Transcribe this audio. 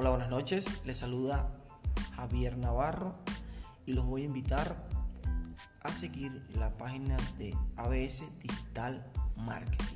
Hola, buenas noches. Les saluda Javier Navarro y los voy a invitar a seguir la página de ABS Digital Marketing.